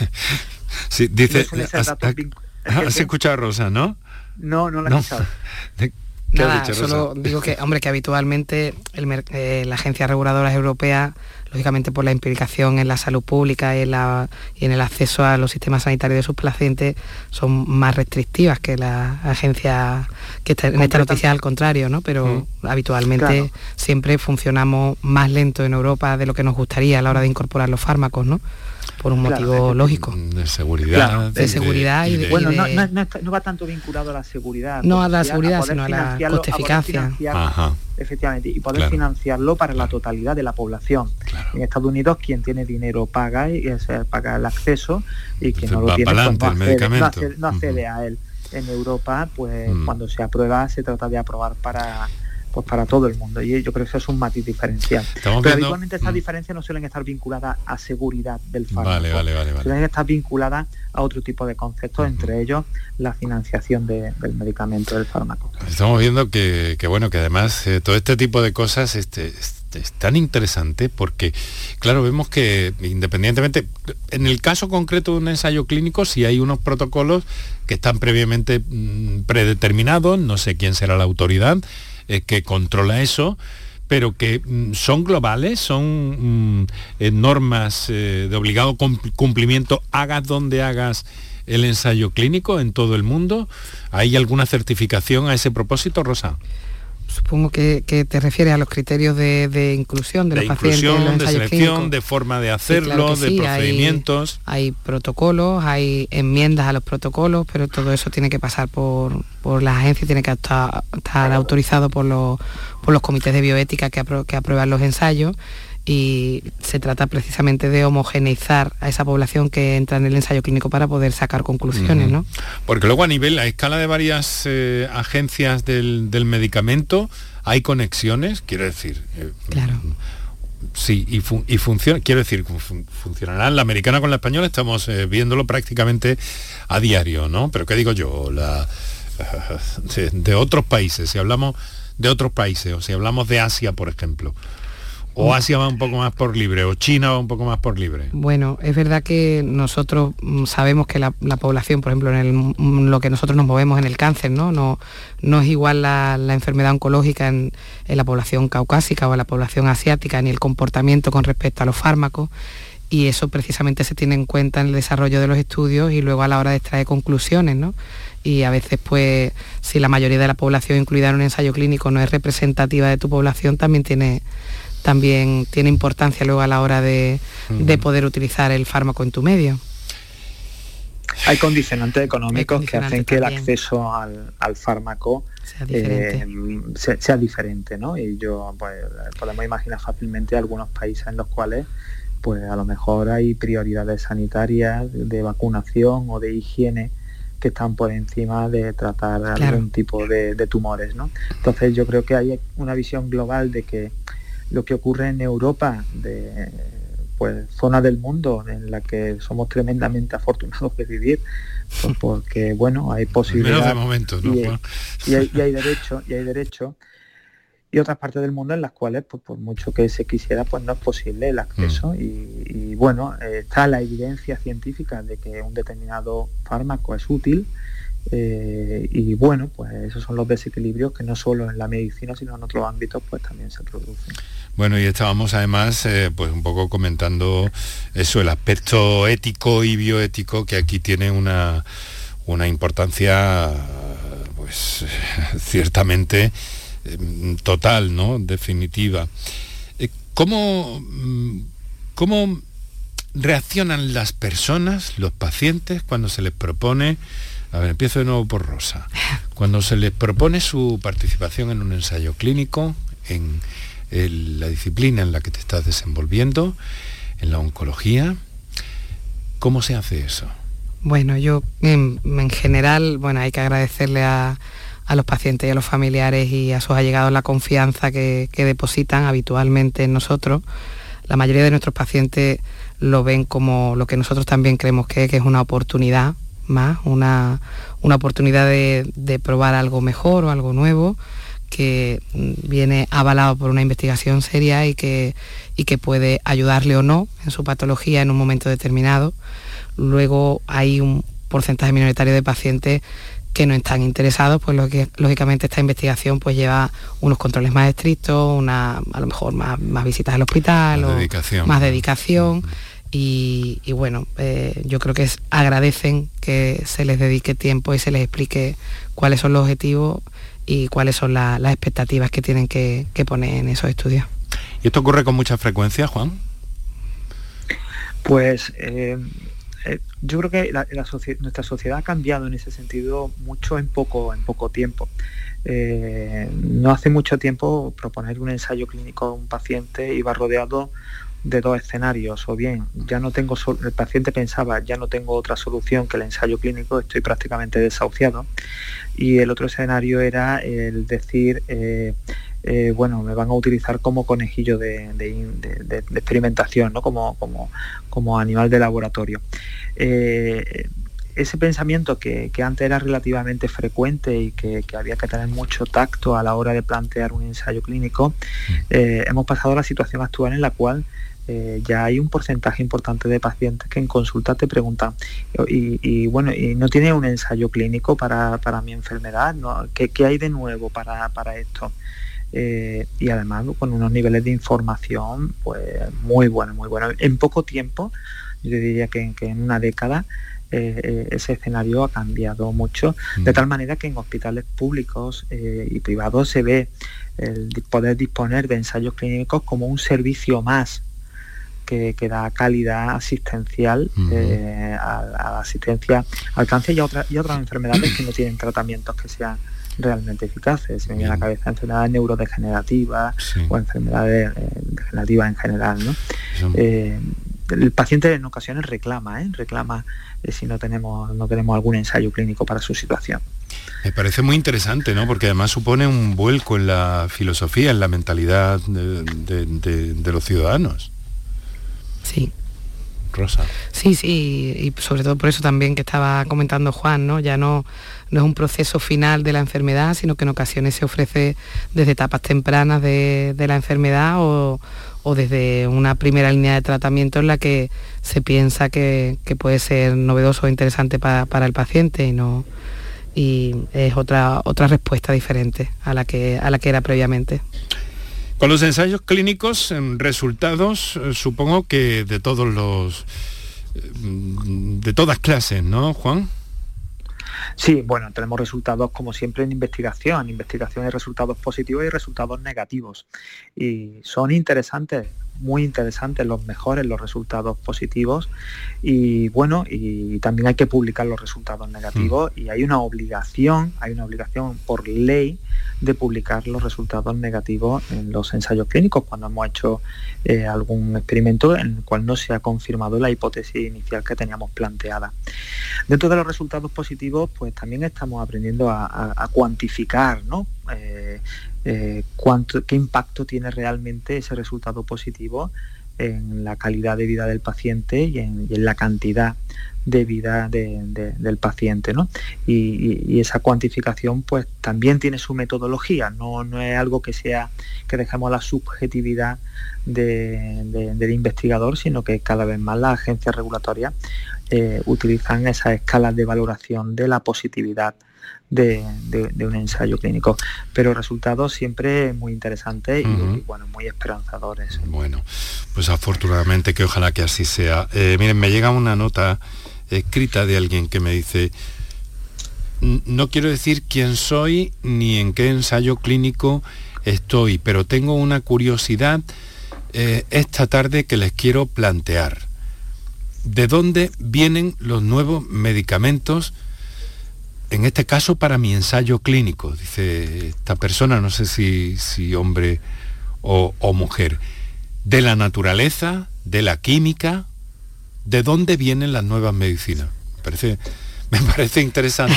sí, dice, has, escuchado Rosa, ¿no? No, no la he escuchado. Nada, solo digo que, hombre, que habitualmente eh, la agencia reguladora europea, lógicamente por la implicación en la salud pública y en, la, y en el acceso a los sistemas sanitarios de sus pacientes, son más restrictivas que la agencia que está en esta noticia al contrario, ¿no? Pero mm. habitualmente siempre funcionamos más lento en Europa de lo que nos gustaría a la hora de incorporar los fármacos, ¿no? Por un motivo lógico. De seguridad. de, seguridad y, de, Bueno, no, va tanto vinculado a la seguridad. No a la seguridad, sino a la coste-eficacia. Efectivamente, y poder financiarlo para la totalidad de la población. En Estados Unidos quien tiene dinero paga y paga el acceso y quien no lo tiene pues, no accede, a él. En Europa, pues mm. cuando se aprueba se trata de aprobar para pues para todo el mundo. Y yo creo que eso es un matiz diferencial. Pero habitualmente estas mm. diferencias no suelen estar vinculadas a seguridad del fármaco. Suelen estar vinculadas a otro tipo de conceptos, entre ellos la financiación del medicamento del fármaco. Estamos viendo que, bueno, que además eh, todo este tipo de cosas este, este, es tan interesante porque, claro, vemos que independientemente, en el caso concreto de un ensayo clínico, si hay unos protocolos que están previamente mm, predeterminados, no sé quién será la autoridad, eh, que controla eso, pero que mm, son globales, son mm, eh, normas eh, de obligado cumplimiento, hagas donde hagas el ensayo clínico en todo el mundo. ¿Hay alguna certificación a ese propósito, Rosa? Supongo que, te refieres a los criterios de, inclusión de, los pacientes. de selección, de forma de hacerlo, de procedimientos. Hay, protocolos, hay enmiendas a los protocolos, pero todo eso tiene que pasar por, por las agencias, tiene que estar, autorizado por los, por los comités de bioética que, que aprueban los ensayos y se trata precisamente de homogeneizar a esa población que entra en el ensayo clínico para poder sacar conclusiones, ¿no? Porque luego a nivel, a escala de varias eh, agencias del, medicamento, hay conexiones, quiero decir. Eh, claro. Sí, y, funciona, quiero decir, funcionará la americana con la española, estamos eh, viéndolo prácticamente a diario, ¿no? Pero ¿qué digo yo? La, de otros países, si hablamos de otros países, o si hablamos de Asia, por ejemplo, ¿O Asia va un poco más por libre? ¿O China va un poco más por libre? Bueno, es verdad que nosotros mm, sabemos que la, población, por ejemplo, en mm, lo que nosotros nos movemos en el cáncer, no, no, no es igual la, enfermedad oncológica en, la población caucásica o en la población asiática, ni el comportamiento con respecto a los fármacos y eso precisamente se tiene en cuenta en el desarrollo de los estudios y luego a la hora de extraer conclusiones, ¿no? Y a veces, pues, si la mayoría de la población incluida en un ensayo clínico no es representativa de tu población, también tiene también tiene importancia luego a la hora de, poder utilizar el fármaco en tu medio. Hay condicionantes económicos que hacen que el acceso al, fármaco sea diferente, eh, ¿no? Y yo, pues, podemos imaginar fácilmente algunos países en los cuales, pues, a lo mejor hay prioridades sanitarias, de vacunación o de higiene que están por encima de tratar algún tipo de, de, tumores, ¿no? Entonces yo creo que hay una visión global de que lo que ocurre en Europa de pues zona del mundo en la que somos tremendamente afortunados de vivir, pues porque bueno, hay posibilidades de momento, y, hay, y, hay, derecho, y hay derecho y otras partes del mundo en las cuales pues por mucho que se quisiera pues no es posible el acceso mm. y, bueno está la evidencia científica de que un determinado fármaco es útil eh, y bueno pues esos son los desequilibrios que no solo en la medicina sino en otros ámbitos pues también se producen bueno y estábamos además eh, pues un poco comentando eso el aspecto ético y bioético que aquí tiene una una importancia pues ciertamente Em, total, ¿no? Definitiva. Eh, ¿Cómo, mm, ¿Cómo reaccionan las personas, los pacientes, cuando se les propone, a ver, empiezo de nuevo por Rosa, cuando se les propone su participación en un ensayo clínico, en la disciplina en la que te estás desenvolviendo, en la oncología, ¿cómo se hace eso? Bueno, yo en general, bueno, hay que agradecerle a, a los pacientes y a los familiares y a sus allegados la confianza que, depositan habitualmente en nosotros. La mayoría de nuestros pacientes lo ven como lo que nosotros también creemos que, es una oportunidad más, una, oportunidad de, probar algo mejor o algo nuevo que viene avalado por una investigación seria y que, y que puede ayudarle o no en su patología en un momento determinado. Luego hay un porcentaje minoritario de pacientes que no están interesados, pues lo que, lógicamente esta investigación pues lleva unos controles más estrictos, una, a lo mejor más, visitas al hospital, más dedicación. Más dedicación y, bueno, eh, yo creo que agradecen que se les dedique tiempo y se les explique cuáles son los objetivos y cuáles son las expectativas que tienen que, poner en esos estudios. ¿Y esto ocurre con mucha frecuencia, Juan? Pues eh, eh, yo creo que nuestra sociedad ha cambiado en ese sentido mucho en poco, en poco tiempo. Eh, no hace mucho tiempo proponer un ensayo clínico a un paciente iba rodeado de dos escenarios, o bien ya no tengo el paciente pensaba ya no tengo otra solución que el ensayo clínico, estoy prácticamente desahuciado, y el otro escenario era el decir eh, eh, bueno, me van a utilizar como conejillo de, experimentación, ¿no? como, como, como, animal de laboratorio. Eh, ese pensamiento que, antes era relativamente frecuente y que, había que tener mucho tacto a la hora de plantear un ensayo clínico, mm. eh, hemos pasado a la situación actual en la cual ya hay un porcentaje importante de pacientes que en consulta te preguntan, y, bueno, y no tiene un ensayo clínico para, mi enfermedad, ¿Qué, hay de nuevo para, para esto? Eh, y además con unos niveles de información pues muy buenos, muy buenos. En poco tiempo, yo diría que, en una década, eh, eh, ese escenario ha cambiado mucho, de mm. tal manera que en hospitales públicos y privados se ve el poder disponer de ensayos clínicos como un servicio más que, da calidad asistencial a, la asistencia al cáncer y, y otras enfermedades que no tienen tratamientos que sean realmente eficaces. Se me viene a la cabeza enfermedades neurodegenerativas o enfermedades eh, degenerativas en general. ¿no? Eh, el paciente en ocasiones reclama, ¿eh? reclama si no tenemos, no tenemos algún ensayo clínico para su situación. Me parece muy interesante, ¿no? Porque además supone un vuelco en la filosofía, en la mentalidad de los ciudadanos. Sí, Rosa. Sí, sí, y sobre todo por eso también que estaba comentando Juan, ¿no? Ya no, no es un proceso final de la enfermedad, sino que en ocasiones se ofrece desde etapas tempranas de, la enfermedad o, desde una primera línea de tratamiento en la que se piensa que, puede ser novedoso o interesante para, el paciente y no y es otra otra respuesta diferente a la que a la que era previamente. Con los ensayos clínicos, resultados, eh, supongo que de todos los eh, de todas clases, ¿no, Juan? Sí, bueno, tenemos resultados como siempre en investigación. En investigación hay resultados positivos y resultados negativos. Y son interesantes muy interesantes, los mejores, los resultados positivos y bueno, y también hay que publicar los resultados negativos mm. y hay una obligación, hay una obligación por ley de publicar los resultados negativos en los ensayos clínicos cuando hemos hecho eh, algún experimento en el cual no se ha confirmado la hipótesis inicial que teníamos planteada. Dentro de los resultados positivos, pues también estamos aprendiendo a, cuantificar, ¿no? Eh, eh, cuánto, qué impacto tiene realmente ese resultado positivo en la calidad de vida del paciente y en, la cantidad de vida del paciente. ¿no? Y, esa cuantificación pues también tiene su metodología, no, no es algo que sea que dejemos la subjetividad del investigador, sino que cada vez más las agencias regulatorias eh, utilizan esas escalas de valoración de la positividad de, un ensayo clínico. Pero resultados siempre muy interesantes y, bueno, muy esperanzadores. Bueno, pues afortunadamente que ojalá que así sea. Eh, miren, me llega una nota escrita de alguien que me dice, no quiero decir quién soy ni en qué ensayo clínico estoy, pero tengo una curiosidad eh, esta tarde que les quiero plantear. ¿De dónde vienen los nuevos medicamentos? En este caso para mi ensayo clínico, dice esta persona, no sé si, si hombre o, o, mujer, de la naturaleza, de la química, de dónde vienen las nuevas medicinas. Parece me parece interesante,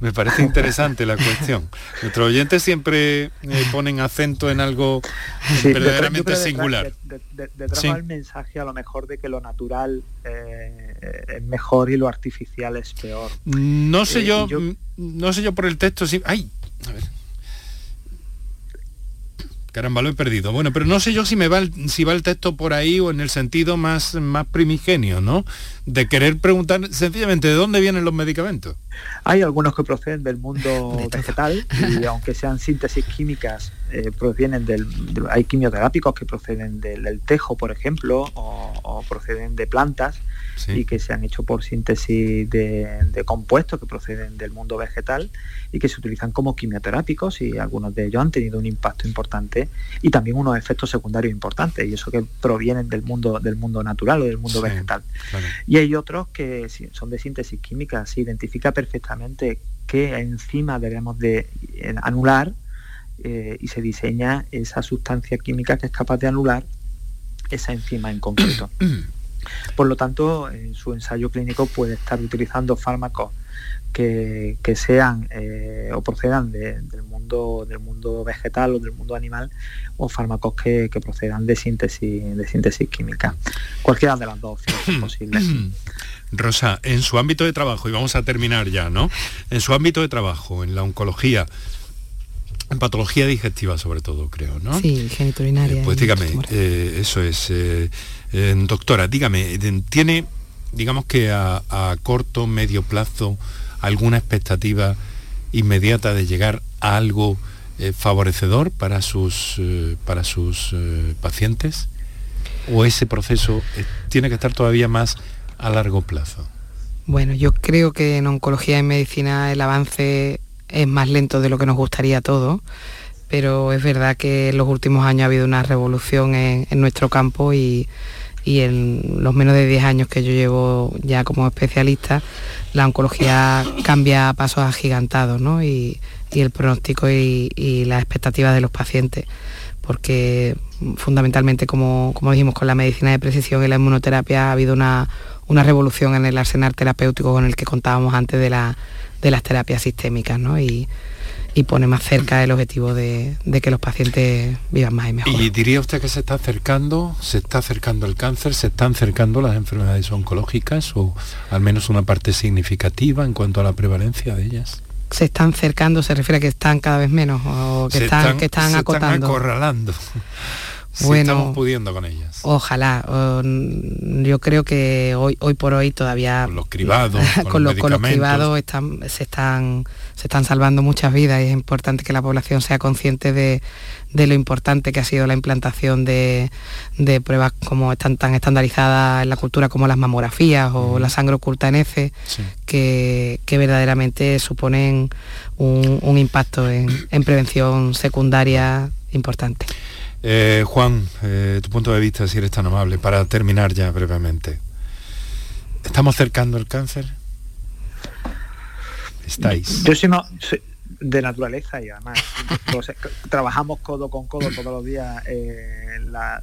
me parece interesante la cuestión. Nuestros oyentes siempre eh, ponen acento en algo verdaderamente singular. Detrás el mensaje a lo mejor de que lo natural eh, es mejor y lo artificial es peor. No sé eh, yo, no sé yo por el texto, sí. Ay, a ver. Caramba, lo he perdido. Bueno, pero no sé yo si me va el, si va el texto por ahí o en el sentido más, más primigenio, ¿no? De querer preguntar sencillamente de dónde vienen los medicamentos. Hay algunos que proceden del mundo vegetal y aunque sean síntesis químicas, eh, provienen del, hay quimioterápicos que proceden del, tejo, por ejemplo, o proceden de plantas y que se han hecho por síntesis de, compuestos que proceden del mundo vegetal y que se utilizan como quimioterápicos y algunos de ellos han tenido un impacto importante y también unos efectos secundarios importantes y eso que provienen del mundo del mundo natural o del mundo vegetal. Y hay otros que son de síntesis química, se identifica perfectamente qué enzima debemos de eh, anular eh, y se diseña esa sustancia química que es capaz de anular esa enzima en concreto. Por lo tanto, en su ensayo clínico puede estar utilizando fármacos que, sean eh, o procedan del, mundo, del mundo vegetal o del mundo animal o fármacos que, procedan de síntesis, de síntesis química. Cualquiera de las dos opciones posibles. Rosa, en su ámbito de trabajo, y vamos a terminar ya, ¿no? En su ámbito de trabajo, en la oncología, en patología digestiva sobre todo, creo, ¿no? Sí, geniturinaria. Eh, pues dígame, eh, eso es. Eh, doctora, dígame, ¿tiene, digamos que a, corto, medio plazo, alguna expectativa inmediata de llegar a algo eh, favorecedor para sus, eh, para sus pacientes? ¿O ese proceso tiene que estar todavía más a largo plazo? Bueno, yo creo que en oncología y medicina el avance es más lento de lo que nos gustaría a todos, pero es verdad que en los últimos años ha habido una revolución en nuestro campo y en los menos de 10 años que yo llevo ya como especialista, la oncología cambia a pasos agigantados, ¿no? Y, el pronóstico y, las expectativas de los pacientes, porque fundamentalmente, como, dijimos, con la medicina de precisión y la inmunoterapia ha habido una, revolución en el arsenal terapéutico con el que contábamos antes de, de las terapias sistémicas, ¿no? Y, y pone más cerca el objetivo de, que los pacientes vivan más y mejor. ¿Y diría usted que se está acercando, se está acercando el cáncer, se están acercando las enfermedades oncológicas o al menos una parte significativa en cuanto a la prevalencia de ellas? Se están acercando, se refiere a que están cada vez menos o que están, que están acotando. Están acorralando. Bueno, estamos pudiendo con ellas. Ojalá. yo creo que hoy, hoy por hoy todavía... Con los cribados, con, los, con, los, cribados están, se, están, se están salvando muchas vidas y es importante que la población sea consciente de, lo importante que ha sido la implantación de, pruebas como están tan estandarizadas en la cultura como las mamografías o la sangre oculta en F, que, verdaderamente suponen un, impacto en prevención secundaria importante. Eh, Juan, eh, tu punto de vista, si eres tan amable, para terminar ya brevemente. ¿Estamos cercando el cáncer? ¿Estáis? Yo soy, de naturaleza y además trabajamos codo con codo todos los días eh, la,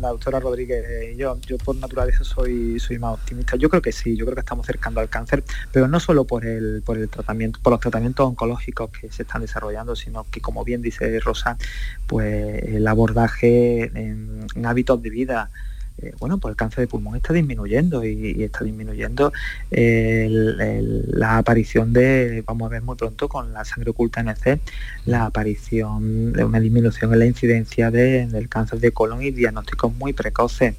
doctora Rodríguez y yo. Yo por naturaleza soy soy más optimista. Yo creo que sí yo creo que estamos acercando al cáncer pero no solo por el por el tratamiento por los tratamientos oncológicos que se están desarrollando sino que como bien dice Rosa pues el abordaje en hábitos de vida eh, bueno, pues el cáncer de pulmón está disminuyendo y, está disminuyendo la aparición de, vamos a ver muy pronto con la sangre oculta NC, la aparición de una disminución en la incidencia del cáncer de colon y diagnósticos muy precoces,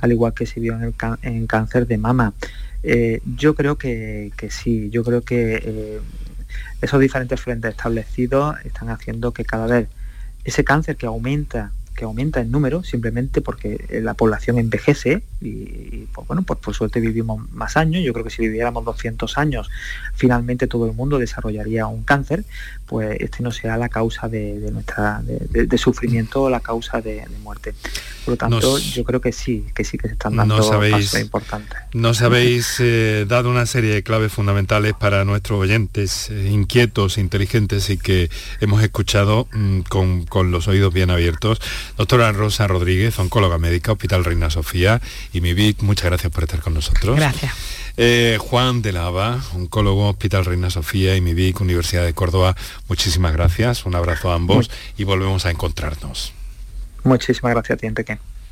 al igual que se vio en, el cáncer de mama. Eh, yo creo que, sí, yo creo que eh, esos diferentes frentes establecidos están haciendo que cada vez ese cáncer que aumenta que aumenta en número simplemente porque eh, la población envejece y, pues, bueno, pues por suerte vivimos más años. Yo creo que si viviéramos 200 años, finalmente todo el mundo desarrollaría un cáncer, pues este no sea la causa de, nuestra de, sufrimiento o la causa de, muerte. Por lo tanto, yo creo que sí, que sí que se están dando pasos importantes. Nos habéis eh, dado una serie de claves fundamentales para nuestros oyentes eh, inquietos, inteligentes y que hemos escuchado mm, con, con los oídos bien abiertos. Doctora Rosa Rodríguez, oncóloga médica, Hospital Reina Sofía y mi Vic, muchas gracias por estar con nosotros. Gracias. Eh, Juan de Lava, oncólogo, Hospital Reina Sofía y mi Vic, Universidad de Córdoba, muchísimas gracias, un abrazo a ambos y volvemos a encontrarnos. Muchísimas gracias a ti, Enrique.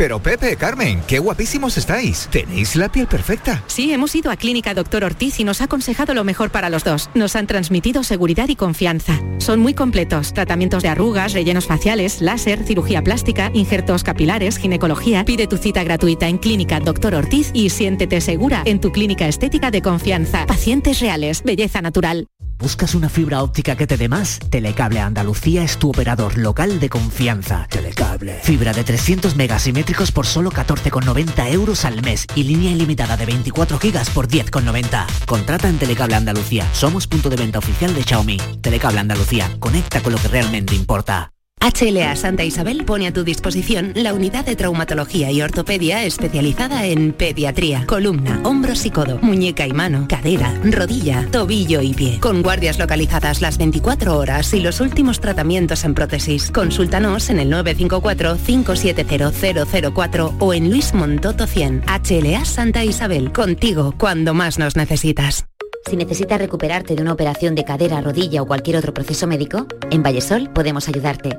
Pero Pepe, Carmen, qué guapísimos estáis. Tenéis la piel perfecta. Sí, hemos ido a Clínica Doctor Ortiz y nos ha aconsejado lo mejor para los dos. Nos han transmitido seguridad y confianza. Son muy completos. Tratamientos de arrugas, rellenos faciales, láser, cirugía plástica, injertos capilares, ginecología. Pide tu cita gratuita en Clínica Doctor Ortiz y siéntete segura en tu clínica estética de confianza. Pacientes reales, belleza natural. ¿Buscas una fibra óptica que te dé más? Telecable Andalucía es tu operador local de confianza. Telecable. Fibra de 300 megasimétricos por solo 14,90 euros al mes y línea ilimitada de 24 gigas por 10,90. Contrata en Telecable Andalucía. Somos punto de venta oficial de Xiaomi. Telecable Andalucía. Conecta con lo que realmente importa. HLA Santa Isabel pone a tu disposición la unidad de traumatología y ortopedia especializada en pediatría, columna, hombros y codo, muñeca y mano, cadera, rodilla, tobillo y pie. Con guardias localizadas las 24 horas y los últimos tratamientos en prótesis. Consúltanos en el 954-570004 o en Luis Montoto 100. HLA Santa Isabel, contigo cuando más nos necesitas. Si necesitas recuperarte de una operación de cadera, rodilla o cualquier otro proceso médico, en Vallesol podemos ayudarte.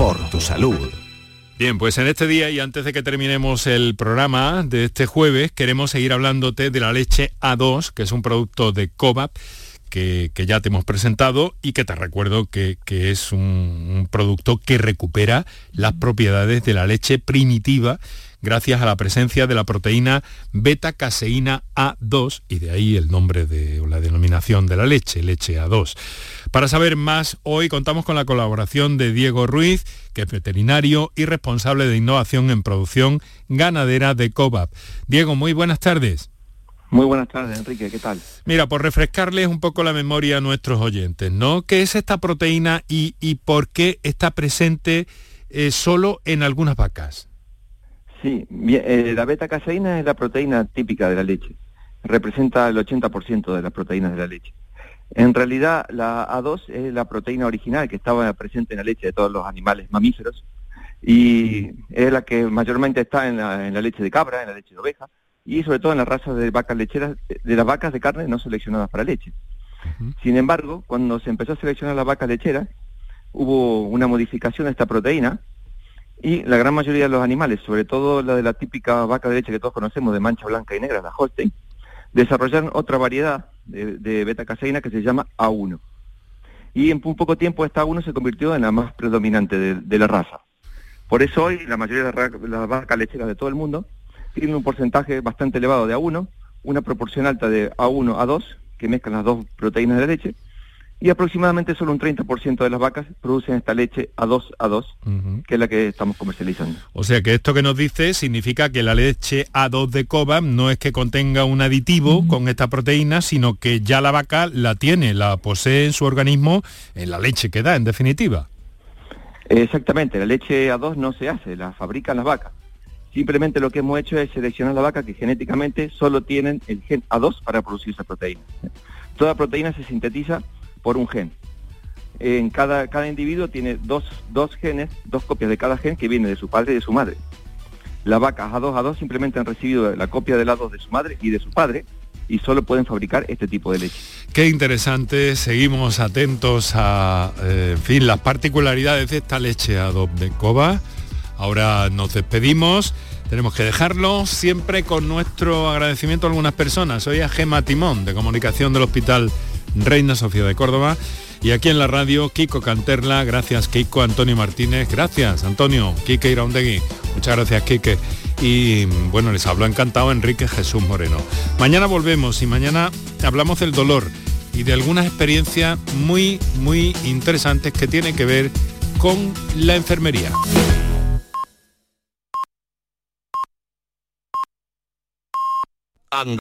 por tu salud. Bien, pues en este día y antes de que terminemos el programa de este jueves, queremos seguir hablándote de la leche A2, que es un producto de COVAP. Que, ya te hemos presentado y que te recuerdo que, es un, un, producto que recupera las propiedades de la leche primitiva gracias a la presencia de la proteína beta-caseína A2 y de ahí el nombre de la denominación de la leche, leche A2. Para saber más, hoy contamos con la colaboración de Diego Ruiz, que es veterinario y responsable de innovación en producción ganadera de COVAP. Diego, muy buenas tardes. Muy buenas tardes, Enrique, ¿qué tal? Mira, por refrescarles un poco la memoria a nuestros oyentes, ¿no? ¿Qué es esta proteína y, por qué está presente eh, solo en algunas vacas? Sí, eh, la beta-caseína es la proteína típica de la leche. Representa el 80% de las proteínas de la leche. En realidad, la A2 es la proteína original que estaba presente en la leche de todos los animales mamíferos y es la que mayormente está en la, leche de cabra, en la leche de oveja, y sobre todo en las razas de vacas lecheras, de las vacas de carne no seleccionadas para leche. Sin embargo, cuando se empezó a seleccionar las vacas lecheras, hubo una modificación de esta proteína y la gran mayoría de los animales, sobre todo la de la típica vaca de leche que todos conocemos de mancha blanca y negra, la Holstein, desarrollaron otra variedad de, beta-caseína que se llama A1. Y en un poco tiempo esta A1 se convirtió en la más predominante de, la raza. Por eso hoy la mayoría de las vacas lecheras de todo el mundo tienen un porcentaje bastante elevado de A1, una proporción alta de A1 a 2, que mezclan las dos proteínas de leche, y aproximadamente solo un 30% de las vacas producen esta leche A2 A2, que es la que estamos comercializando. O sea que esto que nos dice significa que la leche A2 de Cobam no es que contenga un aditivo con esta proteína, sino que ya la vaca la tiene, la posee en su organismo en la leche que da, en definitiva. Exactamente, la leche A2 no se hace, la fabrican las vacas. Simplemente lo que hemos hecho es seleccionar la vaca que genéticamente solo tienen el gen A2 para producir esa proteína. Toda proteína se sintetiza por un gen. En cada, cada individuo tiene dos, dos genes, dos copias de cada gen que viene de su padre y de su madre. Las vacas A2 A2 simplemente han recibido la copia del A2 de su madre y de su padre y solo pueden fabricar este tipo de leche. Qué interesante, seguimos atentos a, eh, en fin, las particularidades de esta leche A2 de Coba. Ahora nos despedimos. Tenemos que dejarlo siempre con nuestro agradecimiento a algunas personas. Soy a Gema Timón, de Comunicación del Hospital Reina Sofía de Córdoba. Y aquí en la radio, Kiko Canterla, gracias Kiko, Antonio Martínez, gracias Antonio, Kike Iraundegui, muchas gracias Kike. Y bueno, les hablo encantado Enrique Jesús Moreno. Mañana volvemos y mañana hablamos del dolor y de algunas experiencias muy, muy interesantes que tienen que ver con la enfermería.